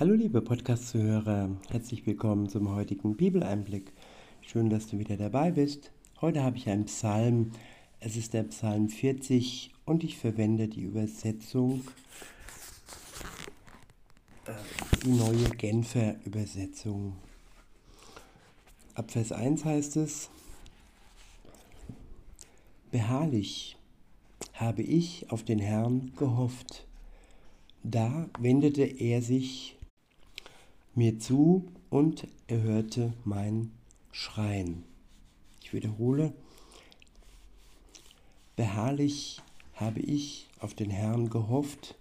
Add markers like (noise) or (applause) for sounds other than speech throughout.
Hallo liebe Podcast-Zuhörer, herzlich willkommen zum heutigen Bibeleinblick. Schön, dass du wieder dabei bist. Heute habe ich einen Psalm. Es ist der Psalm 40 und ich verwende die Übersetzung, äh, die neue Genfer Übersetzung. Ab Vers 1 heißt es, Beharrlich habe ich auf den Herrn gehofft. Da wendete er sich mir zu und er hörte mein Schreien. Ich wiederhole, beharrlich habe ich auf den Herrn gehofft,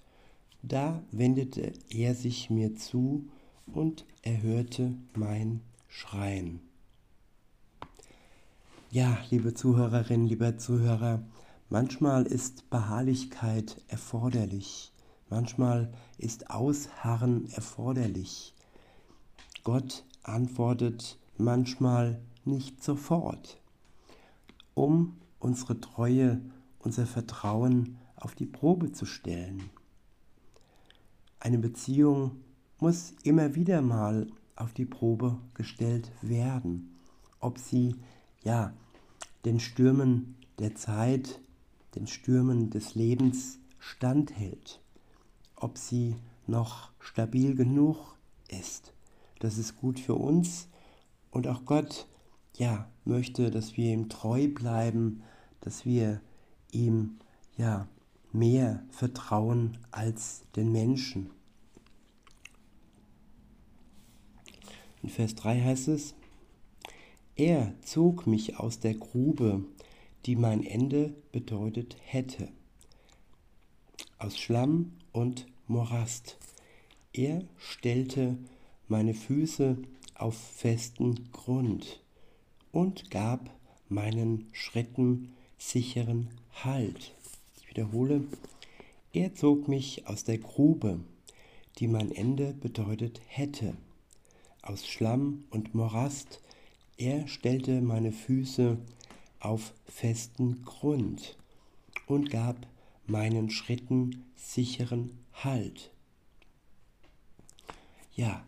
da wendete er sich mir zu und er hörte mein Schreien. Ja, liebe Zuhörerinnen, lieber Zuhörer, manchmal ist Beharrlichkeit erforderlich, manchmal ist Ausharren erforderlich. Gott antwortet manchmal nicht sofort, um unsere Treue, unser Vertrauen auf die Probe zu stellen. Eine Beziehung muss immer wieder mal auf die Probe gestellt werden, ob sie ja den Stürmen der Zeit, den Stürmen des Lebens standhält, ob sie noch stabil genug ist. Das ist gut für uns und auch Gott, ja, möchte, dass wir ihm treu bleiben, dass wir ihm, ja, mehr vertrauen als den Menschen. In Vers 3 heißt es, er zog mich aus der Grube, die mein Ende bedeutet hätte, aus Schlamm und Morast. Er stellte meine Füße auf festen Grund und gab meinen Schritten sicheren Halt. Ich wiederhole, er zog mich aus der Grube, die mein Ende bedeutet hätte, aus Schlamm und Morast. Er stellte meine Füße auf festen Grund und gab meinen Schritten sicheren Halt. Ja,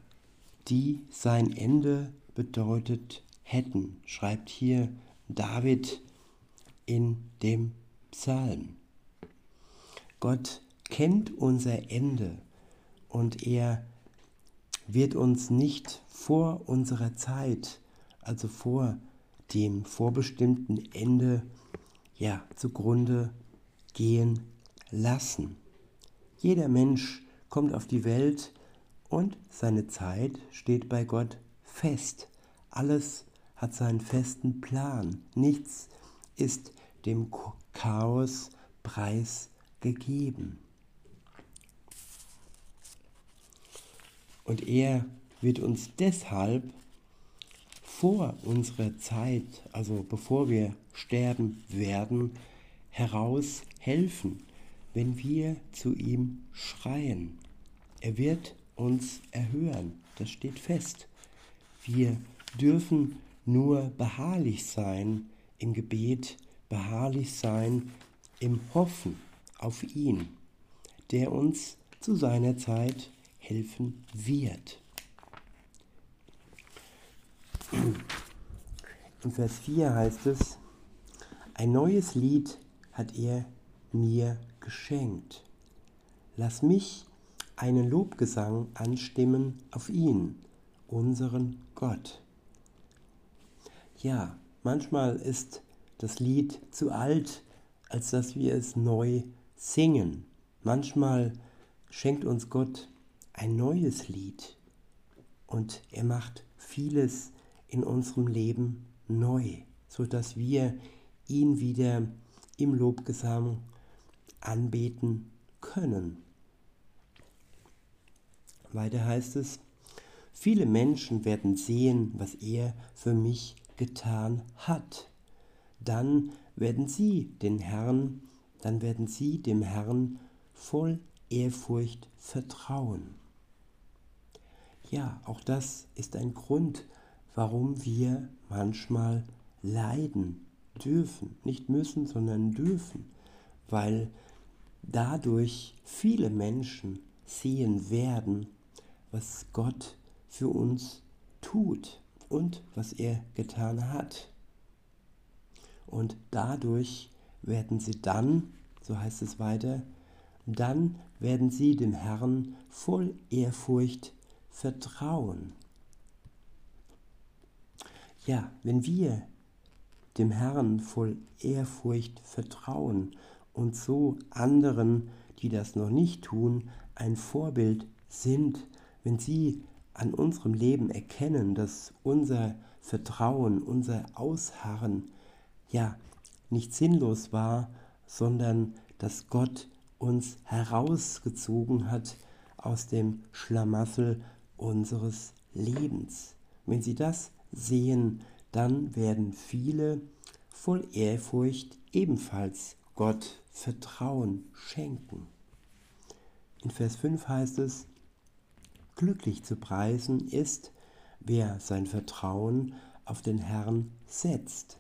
die sein Ende bedeutet hätten, schreibt hier David in dem Psalm. Gott kennt unser Ende und er wird uns nicht vor unserer Zeit, also vor dem vorbestimmten Ende, ja, zugrunde gehen lassen. Jeder Mensch kommt auf die Welt und seine Zeit steht bei Gott fest. Alles hat seinen festen Plan. Nichts ist dem Chaos preisgegeben. Und er wird uns deshalb vor unserer Zeit, also bevor wir sterben werden, heraus helfen, wenn wir zu ihm schreien. Er wird uns erhören. Das steht fest. Wir dürfen nur beharrlich sein im Gebet, beharrlich sein im Hoffen auf ihn, der uns zu seiner Zeit helfen wird. In Vers 4 heißt es, ein neues Lied hat er mir geschenkt. Lass mich einen Lobgesang anstimmen auf ihn, unseren Gott. Ja, manchmal ist das Lied zu alt, als dass wir es neu singen. Manchmal schenkt uns Gott ein neues Lied und er macht vieles in unserem Leben neu, so dass wir ihn wieder im Lobgesang anbeten können. Weiter heißt es, viele Menschen werden sehen, was er für mich getan hat. Dann werden sie den Herrn, dann werden sie dem Herrn voll Ehrfurcht vertrauen. Ja, auch das ist ein Grund, warum wir manchmal leiden dürfen. Nicht müssen, sondern dürfen, weil dadurch viele Menschen sehen werden, was Gott für uns tut und was er getan hat. Und dadurch werden sie dann, so heißt es weiter, dann werden sie dem Herrn voll Ehrfurcht vertrauen. Ja, wenn wir dem Herrn voll Ehrfurcht vertrauen und so anderen, die das noch nicht tun, ein Vorbild sind, wenn sie an unserem Leben erkennen, dass unser Vertrauen, unser Ausharren ja nicht sinnlos war, sondern dass Gott uns herausgezogen hat aus dem Schlamassel unseres Lebens. Wenn Sie das sehen, dann werden viele voll Ehrfurcht ebenfalls Gott Vertrauen schenken. In Vers 5 heißt es, glücklich zu preisen ist, wer sein Vertrauen auf den Herrn setzt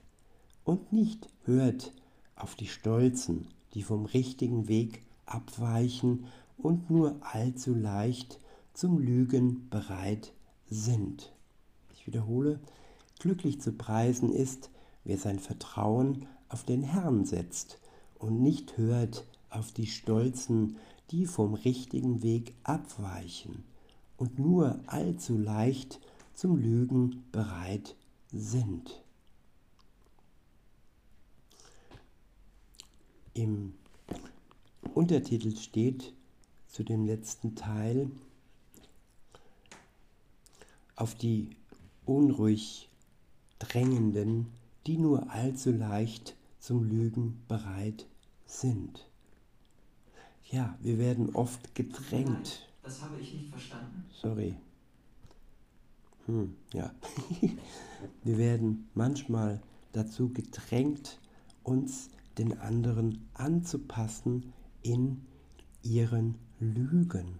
und nicht hört auf die Stolzen, die vom richtigen Weg abweichen und nur allzu leicht zum Lügen bereit sind. Ich wiederhole, glücklich zu preisen ist, wer sein Vertrauen auf den Herrn setzt und nicht hört auf die Stolzen, die vom richtigen Weg abweichen und nur allzu leicht zum Lügen bereit sind. Im Untertitel steht zu dem letzten Teil auf die unruhig Drängenden, die nur allzu leicht zum Lügen bereit sind. Ja, wir werden oft gedrängt. Das habe ich nicht verstanden. Sorry. Hm, ja. (laughs) wir werden manchmal dazu gedrängt, uns den anderen anzupassen in ihren Lügen.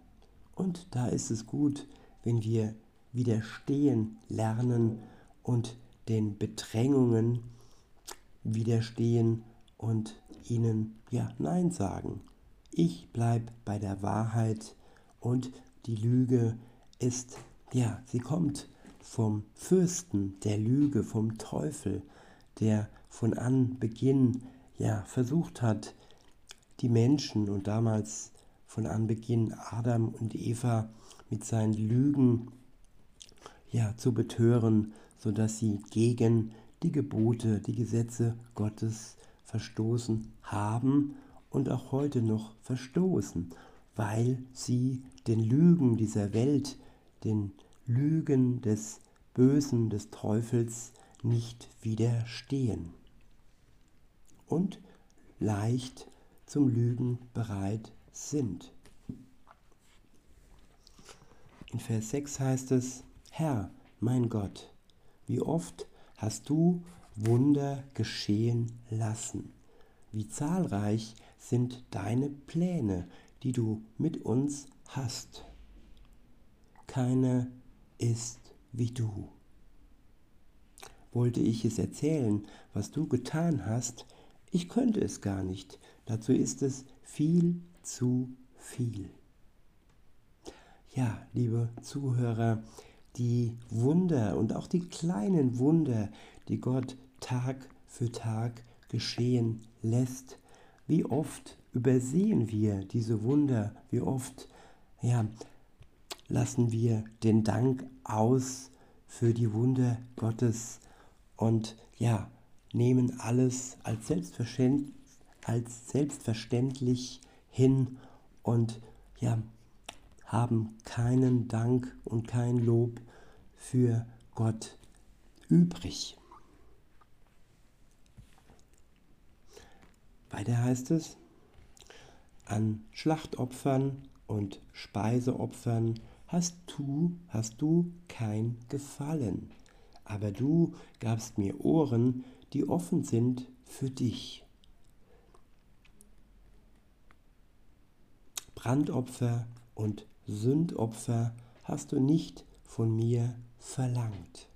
Und da ist es gut, wenn wir widerstehen lernen und den Bedrängungen widerstehen und ihnen ja Nein sagen. Ich bleib bei der Wahrheit und die Lüge ist, ja, sie kommt vom Fürsten der Lüge, vom Teufel, der von Anbeginn ja versucht hat, die Menschen und damals von Anbeginn Adam und Eva mit seinen Lügen ja zu betören, sodass sie gegen die Gebote, die Gesetze Gottes verstoßen haben und auch heute noch verstoßen, weil sie den Lügen dieser Welt, den Lügen des Bösen, des Teufels nicht widerstehen und leicht zum Lügen bereit sind. In Vers 6 heißt es, Herr, mein Gott, wie oft hast du Wunder geschehen lassen. Wie zahlreich sind deine Pläne, die du mit uns hast. Keiner ist wie du. Wollte ich es erzählen, was du getan hast, ich könnte es gar nicht. Dazu ist es viel zu viel. Ja, liebe Zuhörer, die Wunder und auch die kleinen Wunder, die Gott Tag für Tag geschehen lässt. Wie oft übersehen wir diese Wunder? Wie oft ja, lassen wir den Dank aus für die Wunder Gottes und ja, nehmen alles als selbstverständlich, als selbstverständlich hin und ja, haben keinen Dank und kein Lob für Gott übrig. Weiter heißt es, an Schlachtopfern und Speiseopfern hast du, hast du kein Gefallen, aber du gabst mir Ohren, die offen sind für dich. Brandopfer und Sündopfer hast du nicht von mir verlangt.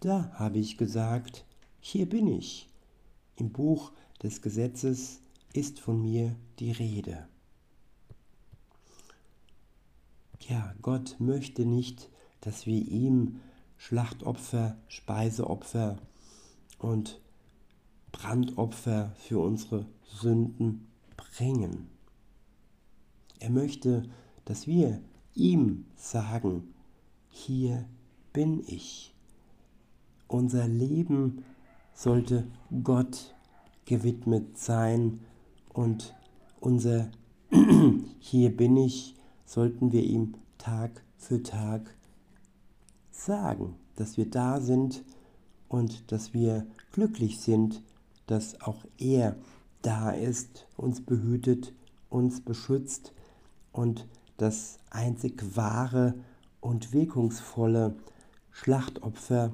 Da habe ich gesagt, hier bin ich. Im Buch des Gesetzes ist von mir die Rede. Ja, Gott möchte nicht, dass wir ihm Schlachtopfer, Speiseopfer und Brandopfer für unsere Sünden bringen. Er möchte, dass wir ihm sagen, hier bin ich. Unser Leben sollte Gott gewidmet sein und unser (clears throat) Hier bin ich sollten wir ihm Tag für Tag sagen, dass wir da sind und dass wir glücklich sind, dass auch er da ist, uns behütet, uns beschützt und das einzig wahre und wirkungsvolle Schlachtopfer,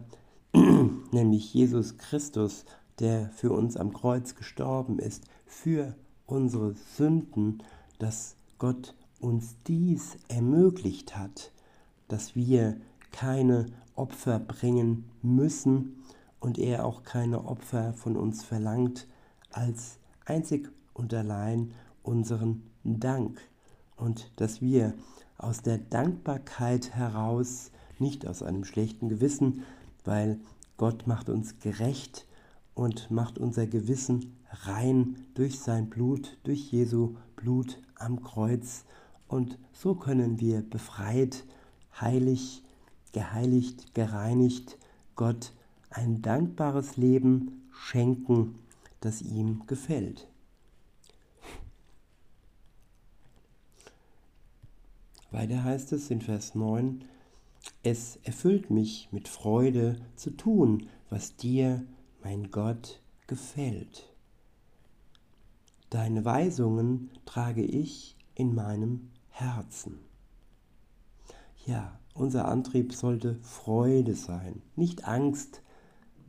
(clears throat) nämlich Jesus Christus, der für uns am Kreuz gestorben ist, für unsere Sünden, dass Gott uns dies ermöglicht hat, dass wir keine Opfer bringen müssen und er auch keine Opfer von uns verlangt, als einzig und allein unseren Dank. Und dass wir aus der Dankbarkeit heraus, nicht aus einem schlechten Gewissen, weil Gott macht uns gerecht und macht unser Gewissen rein durch sein Blut, durch Jesu Blut am Kreuz und so können wir befreit, heilig, geheiligt, gereinigt Gott ein dankbares Leben schenken, das ihm gefällt. Weiter heißt es in Vers 9, es erfüllt mich mit Freude zu tun, was dir, mein Gott, gefällt. Deine Weisungen trage ich in meinem Herzen. Ja, unser Antrieb sollte Freude sein, nicht Angst,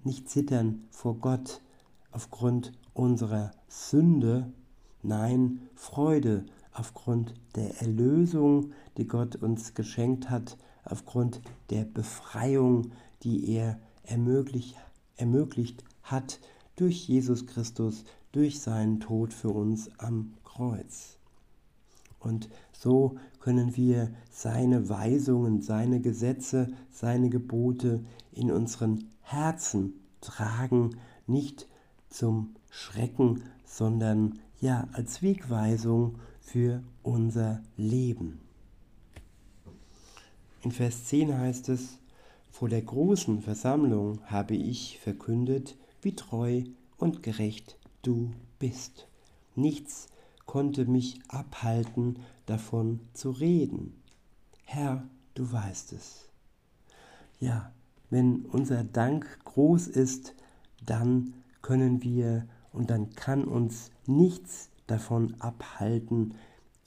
nicht Zittern vor Gott aufgrund unserer Sünde, nein, Freude aufgrund der Erlösung, die Gott uns geschenkt hat, aufgrund der Befreiung, die er ermöglicht, ermöglicht hat durch Jesus Christus, durch seinen Tod für uns am Kreuz. Und so können wir seine Weisungen, seine Gesetze, seine Gebote in unseren Herzen tragen, nicht zum Schrecken, sondern ja als Wegweisung für unser Leben. In Vers 10 heißt es, vor der großen Versammlung habe ich verkündet, wie treu und gerecht du bist. Nichts konnte mich abhalten, davon zu reden. Herr, du weißt es. Ja, wenn unser Dank groß ist, dann können wir und dann kann uns nichts davon abhalten,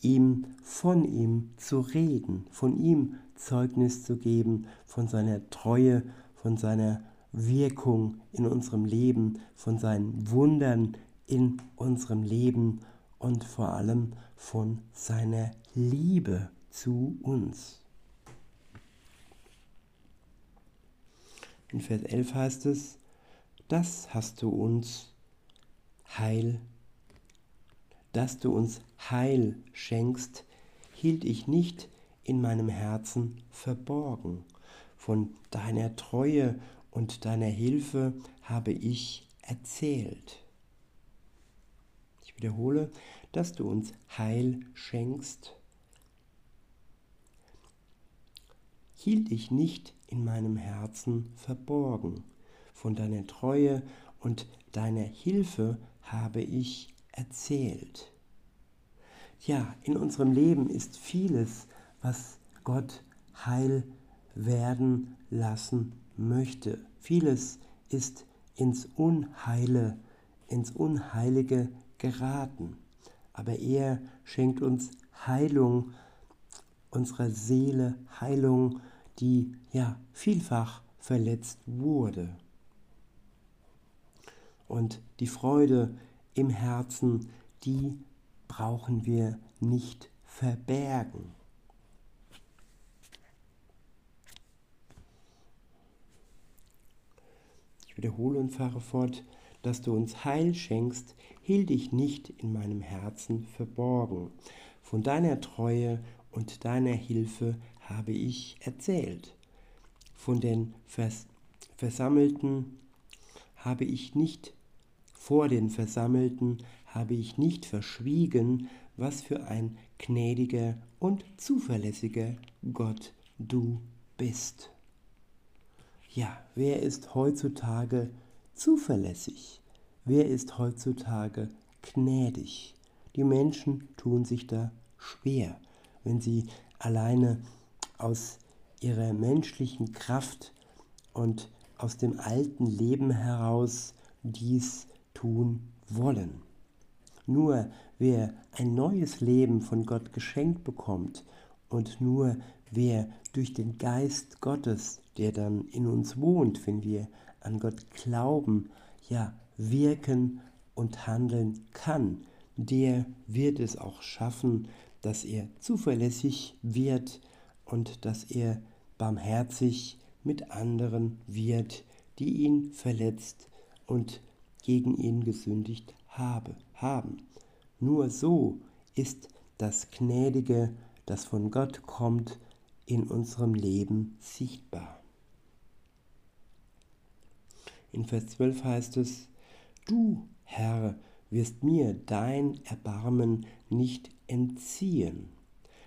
ihm von ihm zu reden, von ihm Zeugnis zu geben, von seiner Treue, von seiner Wirkung in unserem Leben, von seinen Wundern in unserem Leben und vor allem von seiner Liebe zu uns. In Vers 11 heißt es, das hast du uns Heil, dass du uns Heil schenkst, hielt ich nicht in meinem Herzen verborgen. Von deiner Treue und deiner Hilfe habe ich erzählt. Ich wiederhole, dass du uns Heil schenkst, hielt ich nicht in meinem Herzen verborgen. Von deiner Treue und deiner Hilfe habe ich erzählt. Ja, in unserem Leben ist vieles, was Gott heil werden lassen möchte. Vieles ist ins Unheile, ins Unheilige geraten. Aber er schenkt uns Heilung unserer Seele, Heilung, die ja vielfach verletzt wurde. Und die Freude im Herzen, die brauchen wir nicht verbergen. Wiederhole und fahre fort dass du uns Heil schenkst, hielt ich nicht in meinem Herzen verborgen. Von deiner Treue und deiner Hilfe habe ich erzählt. Von den Vers Versammelten habe ich nicht, vor den Versammelten habe ich nicht verschwiegen, was für ein gnädiger und zuverlässiger Gott du bist. Ja, wer ist heutzutage zuverlässig? Wer ist heutzutage gnädig? Die Menschen tun sich da schwer, wenn sie alleine aus ihrer menschlichen Kraft und aus dem alten Leben heraus dies tun wollen. Nur wer ein neues Leben von Gott geschenkt bekommt und nur wer durch den Geist Gottes, der dann in uns wohnt, wenn wir an Gott glauben, ja, wirken und handeln kann, der wird es auch schaffen, dass er zuverlässig wird und dass er barmherzig mit anderen wird, die ihn verletzt und gegen ihn gesündigt habe, haben. Nur so ist das Gnädige, das von Gott kommt, in unserem Leben sichtbar. In Vers 12 heißt es, Du, Herr, wirst mir dein Erbarmen nicht entziehen,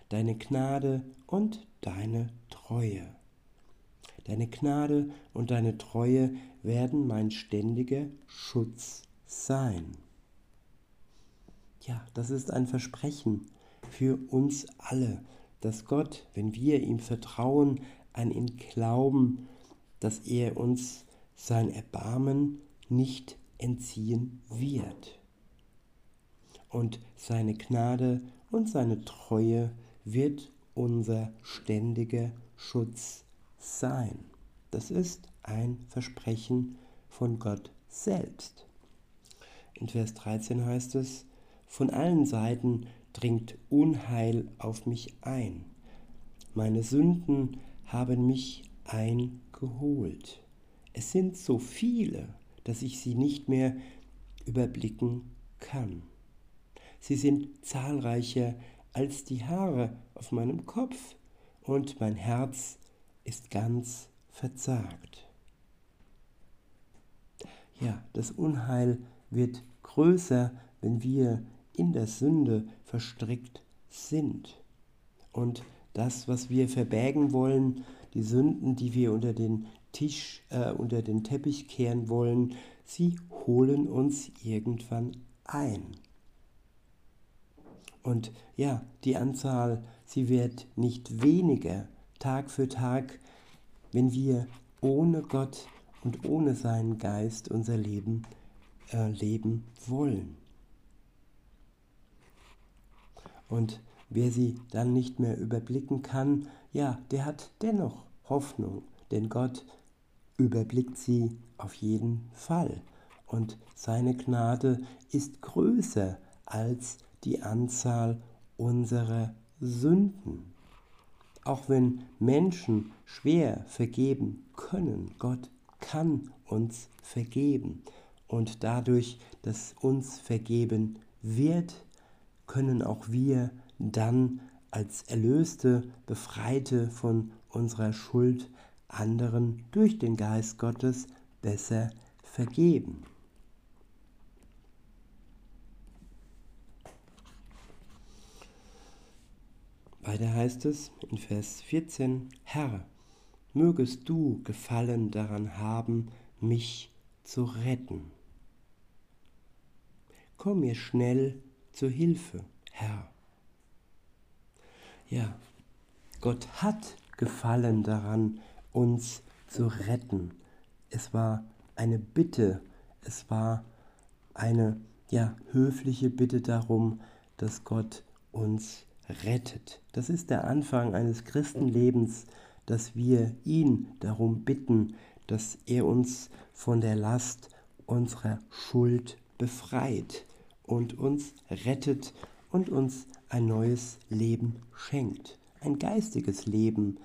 deine Gnade und deine Treue. Deine Gnade und deine Treue werden mein ständiger Schutz sein. Ja, das ist ein Versprechen für uns alle, dass Gott, wenn wir ihm vertrauen, an ihn glauben, dass er uns sein Erbarmen nicht entziehen wird. Und seine Gnade und seine Treue wird unser ständiger Schutz sein. Das ist ein Versprechen von Gott selbst. In Vers 13 heißt es, von allen Seiten dringt Unheil auf mich ein. Meine Sünden haben mich eingeholt. Es sind so viele, dass ich sie nicht mehr überblicken kann. Sie sind zahlreicher als die Haare auf meinem Kopf und mein Herz ist ganz verzagt. Ja, das Unheil wird größer, wenn wir in der Sünde verstrickt sind. Und das, was wir verbergen wollen, die Sünden, die wir unter den Tisch, äh, unter den Teppich kehren wollen, sie holen uns irgendwann ein. Und ja, die Anzahl, sie wird nicht weniger Tag für Tag, wenn wir ohne Gott und ohne seinen Geist unser Leben äh, leben wollen. Und wer sie dann nicht mehr überblicken kann, ja, der hat dennoch Hoffnung, denn Gott überblickt sie auf jeden Fall. Und seine Gnade ist größer als die Anzahl unserer Sünden. Auch wenn Menschen schwer vergeben können, Gott kann uns vergeben. Und dadurch, dass uns vergeben wird, können auch wir dann als Erlöste, Befreite von unserer Schuld anderen durch den Geist Gottes besser vergeben. Weiter heißt es in Vers 14, Herr, mögest du Gefallen daran haben, mich zu retten. Komm mir schnell zur Hilfe, Herr. Ja, Gott hat Gefallen daran, uns zu retten. Es war eine Bitte, es war eine ja, höfliche Bitte darum, dass Gott uns rettet. Das ist der Anfang eines Christenlebens, dass wir ihn darum bitten, dass er uns von der Last unserer Schuld befreit und uns rettet und uns ein neues Leben schenkt. Ein geistiges Leben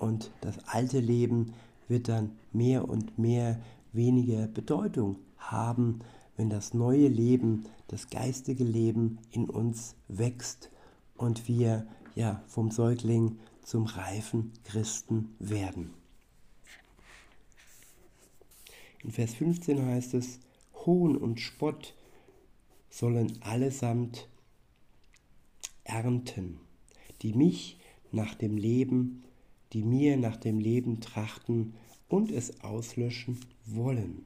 und das alte Leben wird dann mehr und mehr weniger Bedeutung haben, wenn das neue Leben, das geistige Leben in uns wächst und wir ja, vom Säugling zum reifen Christen werden. In Vers 15 heißt es, Hohn und Spott sollen allesamt ernten, die mich nach dem Leben, die mir nach dem Leben trachten und es auslöschen wollen.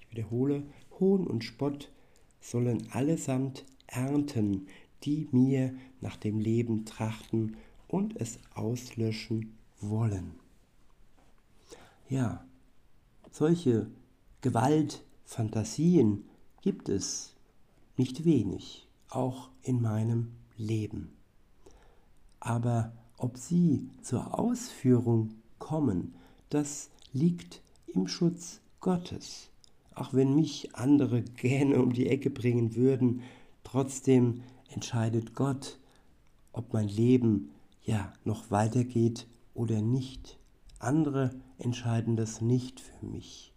Ich wiederhole, Hohn und Spott sollen allesamt ernten, die mir nach dem Leben trachten und es auslöschen wollen. Ja, solche Gewaltfantasien gibt es nicht wenig, auch in meinem Leben. Aber ob sie zur Ausführung kommen, das liegt im Schutz Gottes. Auch wenn mich andere (laughs) gerne um die Ecke bringen würden, trotzdem entscheidet Gott, ob mein Leben ja noch weitergeht oder nicht. Andere entscheiden das nicht für mich.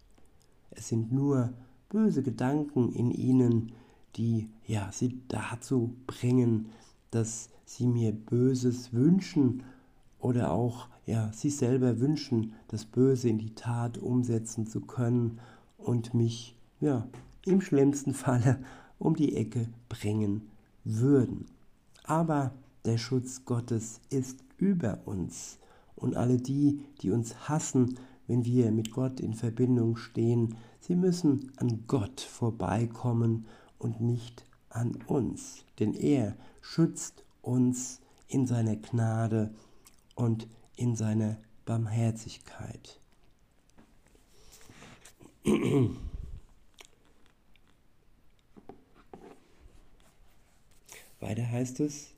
Es sind nur böse Gedanken in ihnen, die ja sie dazu bringen, dass sie mir Böses wünschen oder auch ja sie selber wünschen, das Böse in die Tat umsetzen zu können und mich ja im schlimmsten Falle (laughs) um die Ecke bringen würden. Aber der Schutz Gottes ist über uns und alle die, die uns hassen, wenn wir mit Gott in Verbindung stehen, sie müssen an Gott vorbeikommen und nicht an uns, denn er schützt uns in seiner Gnade und in seiner Barmherzigkeit. Weiter heißt es,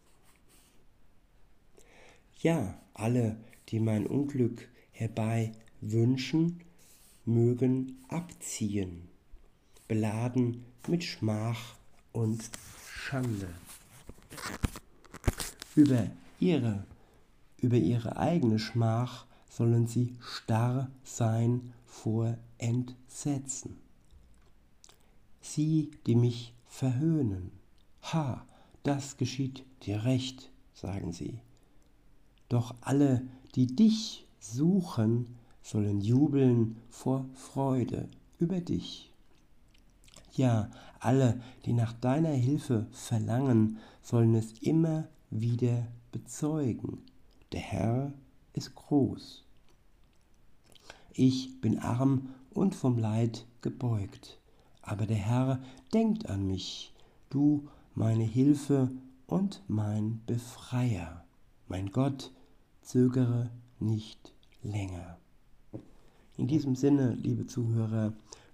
ja, alle, die mein Unglück herbei wünschen, mögen abziehen, beladen mit Schmach und Schande. Über ihre, über ihre eigene Schmach sollen sie starr sein vor Entsetzen. Sie, die mich verhöhnen, ha, das geschieht dir recht, sagen sie. Doch alle, die dich suchen, sollen jubeln vor Freude über dich. Ja, alle, die nach deiner Hilfe verlangen, sollen es immer wieder bezeugen. Der Herr ist groß. Ich bin arm und vom Leid gebeugt, aber der Herr denkt an mich, du meine Hilfe und mein Befreier. Mein Gott, zögere nicht länger. In diesem Sinne, liebe Zuhörer,